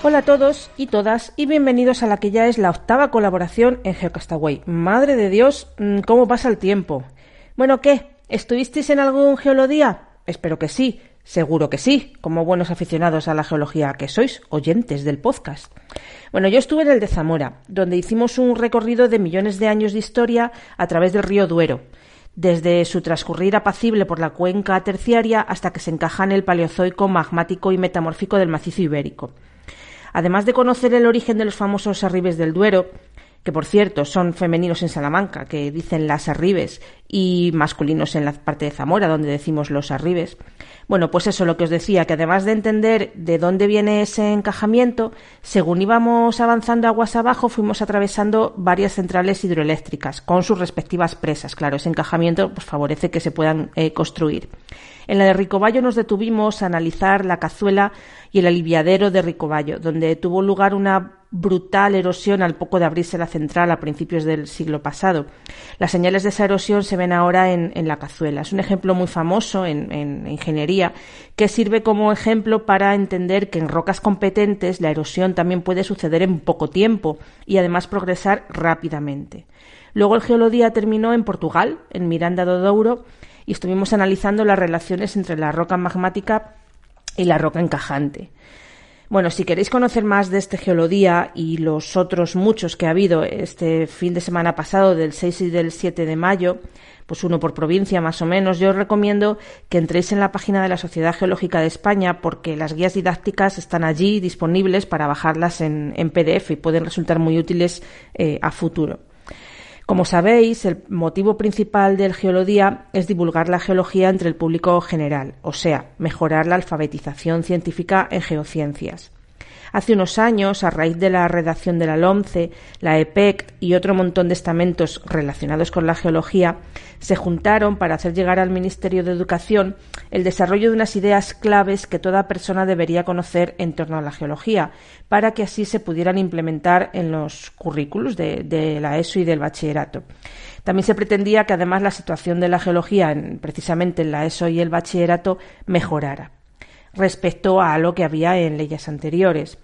Hola a todos y todas y bienvenidos a la que ya es la octava colaboración en Geocastaway. Madre de Dios, mm, ¿cómo pasa el tiempo? Bueno, ¿qué? ¿Estuvisteis en algún geolodía? Espero que sí, seguro que sí, como buenos aficionados a la geología que sois, oyentes del podcast. Bueno, yo estuve en el de Zamora, donde hicimos un recorrido de millones de años de historia a través del río Duero desde su transcurrir apacible por la cuenca terciaria hasta que se encaja en el Paleozoico magmático y metamórfico del macizo ibérico. Además de conocer el origen de los famosos arribes del Duero, que por cierto son femeninos en Salamanca, que dicen las arribes, y masculinos en la parte de Zamora, donde decimos los arribes. Bueno, pues eso, lo que os decía, que además de entender de dónde viene ese encajamiento, según íbamos avanzando aguas abajo, fuimos atravesando varias centrales hidroeléctricas, con sus respectivas presas. Claro, ese encajamiento pues, favorece que se puedan eh, construir. En la de Ricoballo nos detuvimos a analizar la cazuela y el aliviadero de Ricoballo, donde tuvo lugar una brutal erosión al poco de abrirse la central a principios del siglo pasado. Las señales de esa erosión se ven ahora en, la cazuela. Es un ejemplo muy famoso en, en, ingeniería que sirve como ejemplo para entender que en rocas competentes la erosión también puede suceder en poco tiempo y además progresar rápidamente. Luego el geolodía terminó en Portugal, en Miranda do Douro, y estuvimos analizando las relaciones entre la roca magmática y la roca encajante. Bueno, si queréis conocer más de este geolodía y los otros muchos que ha habido este fin de semana pasado, del 6 y del 7 de mayo, pues uno por provincia más o menos, yo os recomiendo que entréis en la página de la Sociedad Geológica de España porque las guías didácticas están allí disponibles para bajarlas en, PDF y pueden resultar muy útiles eh, a futuro. Como sabéis, el motivo principal del Geolodía es divulgar la geología entre el público general, o sea, mejorar la alfabetización científica en geociencias. Hace unos años, a raíz de la redacción de la LOMCE, la EPEC y otro montón de estamentos relacionados con la geología, se juntaron para hacer llegar al Ministerio de Educación el desarrollo de unas ideas claves que toda persona debería conocer en torno a la geología, para que así se pudieran implementar en los currículos de, la ESO y del bachillerato. También se pretendía que además la situación de la geología, en, precisamente en la ESO y el bachillerato, mejorara respecto a lo que había en leyes anteriores.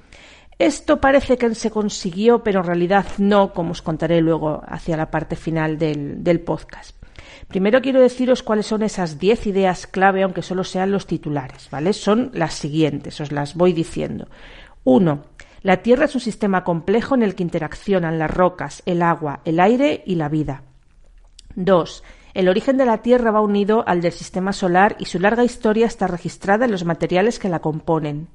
Esto parece que se consiguió, pero en realidad no, como os contaré luego hacia la parte final del, podcast. Primero quiero deciros cuáles son esas diez ideas clave, aunque solo sean los titulares, ¿vale? Son las siguientes, os las voy diciendo. Uno, la Tierra es un sistema complejo en el que interaccionan las rocas, el agua, el aire y la vida. Dos, el origen de la Tierra va unido al del sistema solar y su larga historia está registrada en los materiales que la componen.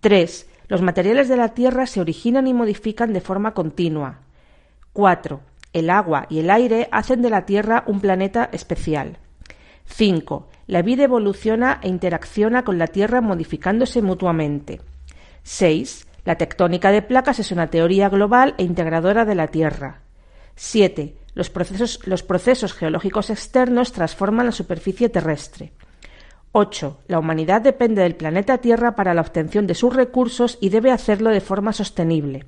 3. Los materiales de la Tierra se originan y modifican de forma continua. 4. El agua y el aire hacen de la Tierra un planeta especial. 5. La vida evoluciona e interacciona con la Tierra modificándose mutuamente. 6. La tectónica de placas es una teoría global e integradora de la Tierra. 7. Los procesos, geológicos externos transforman la superficie terrestre. 8. La humanidad depende del planeta Tierra para la obtención de sus recursos y debe hacerlo de forma sostenible.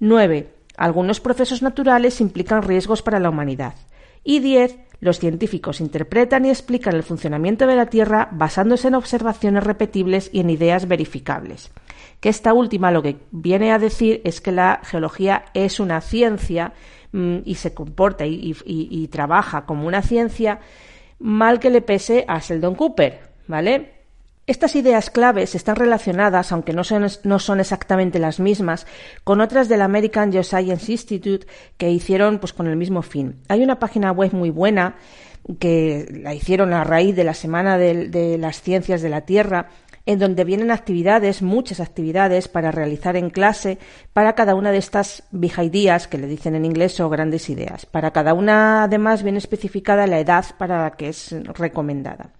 9. Algunos procesos naturales implican riesgos para la humanidad. Y 10. Los científicos interpretan y explican el funcionamiento de la Tierra basándose en observaciones repetibles y en ideas verificables. Que esta última lo que viene a decir es que la geología es una ciencia Mm, y se comporta y, trabaja como una ciencia, mal que le pese a Sheldon Cooper, ¿vale? Estas ideas claves están relacionadas, aunque no son, exactamente las mismas, con otras del American Geoscience Institute que hicieron pues, con el mismo fin. Hay una página web muy buena que la hicieron a raíz de la Semana de las Ciencias de la Tierra, en donde vienen actividades, muchas actividades para realizar en clase para cada una de estas big ideas, que le dicen en inglés, o grandes ideas. Para cada una, además, viene especificada la edad para la que es recomendada.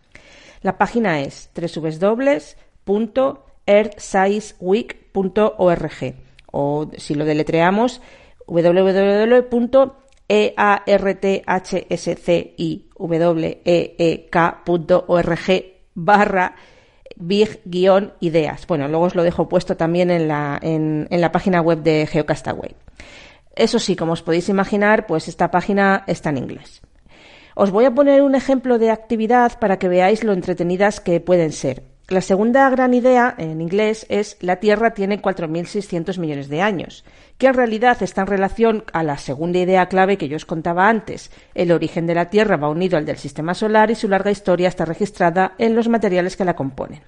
La página es www.earthscienceweek.org o si lo deletreamos www.earthsciweek.org barra big-ideas. Bueno, luego os lo dejo puesto también en la, en, en la página web de Geocastaway. Eso sí, como os podéis imaginar, pues esta página está en inglés. Os voy a poner un ejemplo de actividad para que veáis lo entretenidas que pueden ser. La segunda gran idea en inglés es la Tierra tiene 4.600 millones de años, que en realidad está en relación a la segunda idea clave que yo os contaba antes. El origen de la Tierra va unido al del sistema solar y su larga historia está registrada en los materiales que la componen.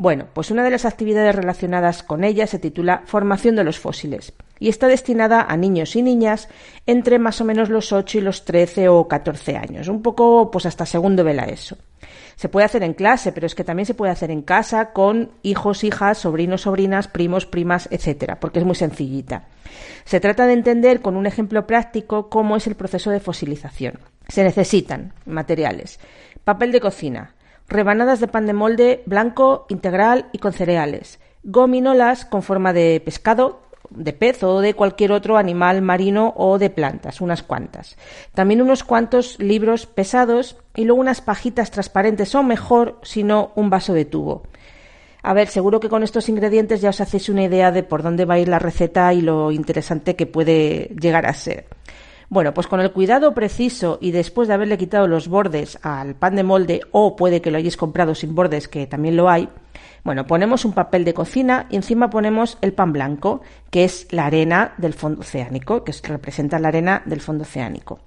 Bueno, pues una de las actividades relacionadas con ella se titula Formación de los fósiles y está destinada a niños y niñas entre más o menos los 8 y los 13 o 14 años, un poco pues hasta segundo vela eso. Se puede hacer en clase, pero es que también se puede hacer en casa con hijos, hijas, sobrinos, sobrinas, primos, primas, etcétera, porque es muy sencillita. Se trata de entender con un ejemplo práctico cómo es el proceso de fosilización. Se necesitan materiales: papel de cocina, rebanadas de pan de molde blanco, integral y con cereales, gominolas con forma de pescado, de pez o de cualquier otro animal marino o de plantas, unas cuantas. También unos cuantos libros pesados y luego unas pajitas transparentes o mejor, si no, un vaso de tubo. A ver, seguro que con estos ingredientes ya os hacéis una idea de por dónde va a ir la receta y lo interesante que puede llegar a ser. Bueno, pues con el cuidado preciso y después de haberle quitado los bordes al pan de molde, o puede que lo hayáis comprado sin bordes, que también lo hay, bueno, ponemos un papel de cocina y encima ponemos el pan blanco, que es la arena del fondo oceánico, que representa la arena del fondo oceánico.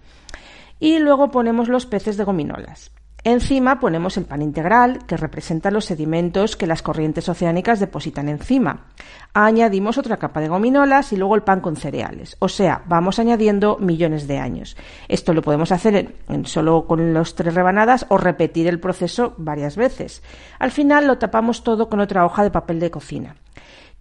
Y luego ponemos los peces de gominolas. Encima ponemos el pan integral, que representa los sedimentos que las corrientes oceánicas depositan encima. Añadimos otra capa de gominolas y luego el pan con cereales. O sea, vamos añadiendo millones de años. Esto lo podemos hacer en, solo con los tres rebanadas o repetir el proceso varias veces. Al final lo tapamos todo con otra hoja de papel de cocina.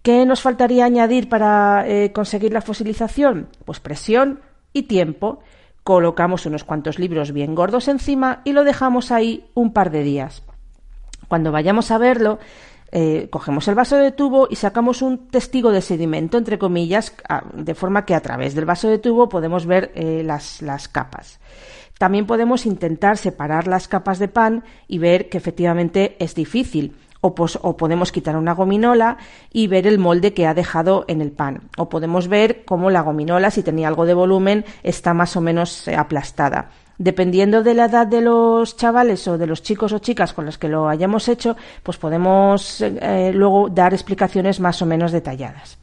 ¿Qué nos faltaría añadir para eh, conseguir la fosilización? Pues presión y tiempo colocamos unos cuantos libros bien gordos encima y lo dejamos ahí un par de días. Cuando vayamos a verlo, eh, cogemos el vaso de tubo y sacamos un testigo de sedimento, entre comillas, de forma que a través del vaso de tubo podemos ver eh, las, las capas. También podemos intentar separar las capas de pan y ver que efectivamente es difícil o, podemos quitar una gominola y ver el molde que ha dejado en el pan. O podemos ver cómo la gominola, si tenía algo de volumen, está más o menos eh, aplastada. Dependiendo de la edad de los chavales o de los chicos o chicas con los que lo hayamos hecho, pues podemos eh, luego dar explicaciones más o menos detalladas.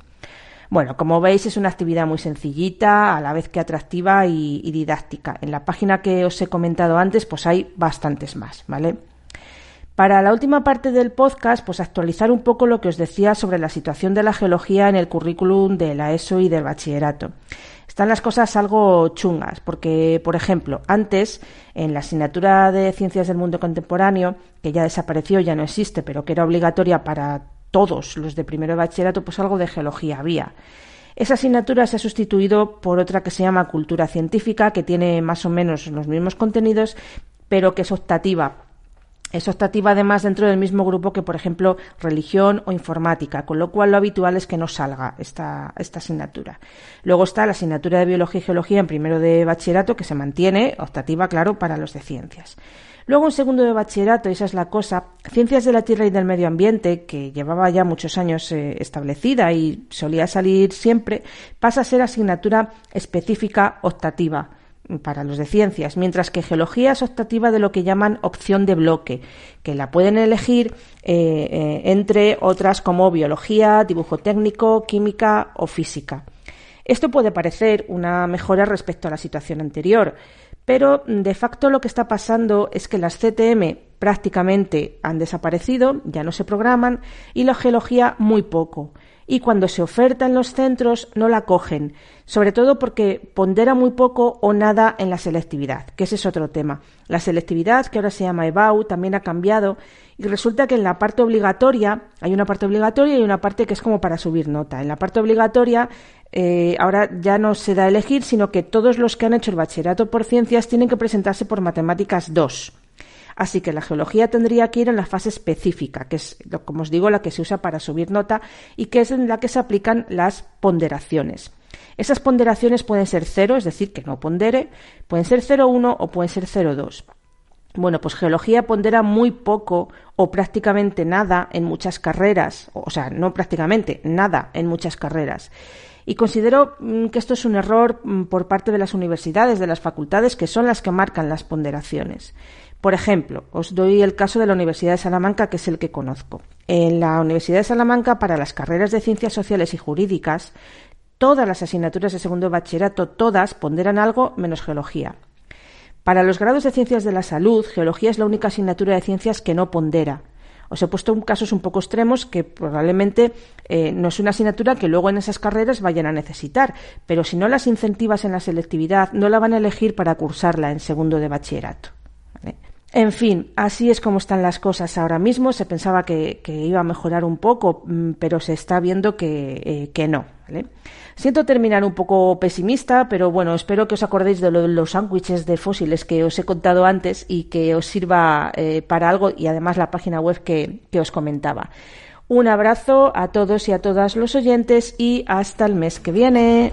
Bueno, como veis es una actividad muy sencillita, a la vez que atractiva y, y didáctica. En la página que os he comentado antes, pues hay bastantes más, ¿vale? Para la última parte del podcast, pues actualizar un poco lo que os decía sobre la situación de la geología en el currículum de la ESO y del bachillerato. Están las cosas algo chungas, porque, por ejemplo, antes, en la asignatura de Ciencias del Mundo Contemporáneo, que ya desapareció, ya no existe, pero que era obligatoria para todos los de primero de bachillerato, pues algo de geología había. Esa asignatura se ha sustituido por otra que se llama Cultura Científica, que tiene más o menos los mismos contenidos, pero que es optativa es optativa además dentro del mismo grupo que, por ejemplo, religión o informática, con lo cual lo habitual es que no salga esta, asignatura. Luego está la asignatura de biología y geología en primero de bachillerato, que se mantiene, optativa, claro, para los de ciencias. Luego en segundo de bachillerato, esa es la cosa, ciencias de la tierra y del medio ambiente, que llevaba ya muchos años eh, establecida y solía salir siempre, pasa a ser asignatura específica optativa para los de ciencias, mientras que geología es optativa de lo que llaman opción de bloque, que la pueden elegir eh, eh, entre otras como biología, dibujo técnico, química o física. Esto puede parecer una mejora respecto a la situación anterior, pero de facto lo que está pasando es que las CTM prácticamente han desaparecido, ya no se programan, y la geología muy poco y cuando se oferta en los centros no la cogen, sobre todo porque pondera muy poco o nada en la selectividad, que ese es otro tema. La selectividad, que ahora se llama EBAU, también ha cambiado y resulta que en la parte obligatoria, hay una parte obligatoria y una parte que es como para subir nota. En la parte obligatoria eh, ahora ya no se da a elegir, sino que todos los que han hecho el bachillerato por ciencias tienen que presentarse por matemáticas 2 Así que la geología tendría que ir en la fase específica, que es, como os digo, la que se usa para subir nota y que es en la que se aplican las ponderaciones. Esas ponderaciones pueden ser cero, es decir, que no pondere, pueden ser 0,1 o pueden ser 0,2. Bueno, pues geología pondera muy poco o prácticamente nada en muchas carreras, o sea, no prácticamente, nada en muchas carreras. Y considero mm, que esto es un error mm, por parte de las universidades, de las facultades, que son las que marcan las ponderaciones. Por ejemplo, os doy el caso de la Universidad de Salamanca, que es el que conozco. En la Universidad de Salamanca, para las carreras de ciencias sociales y jurídicas, todas las asignaturas de segundo bachillerato, todas ponderan algo menos geología. Para los grados de ciencias de la salud, geología es la única asignatura de ciencias que no pondera. Os he puesto casos un poco extremos que probablemente eh, no es una asignatura que luego en esas carreras vayan a necesitar, pero si no las incentivas en la selectividad, no la van a elegir para cursarla en segundo de bachillerato. En fin, así es como están las cosas ahora mismo. Se pensaba que, iba a mejorar un poco, mm, pero se está viendo que, eh, no. Siento terminar un poco pesimista, pero bueno, espero que os acordéis de, los sándwiches de fósiles que os he contado antes y que os sirva eh, para algo y además la página web que os comentaba. Un abrazo a todos y a todas los oyentes y hasta el mes que viene.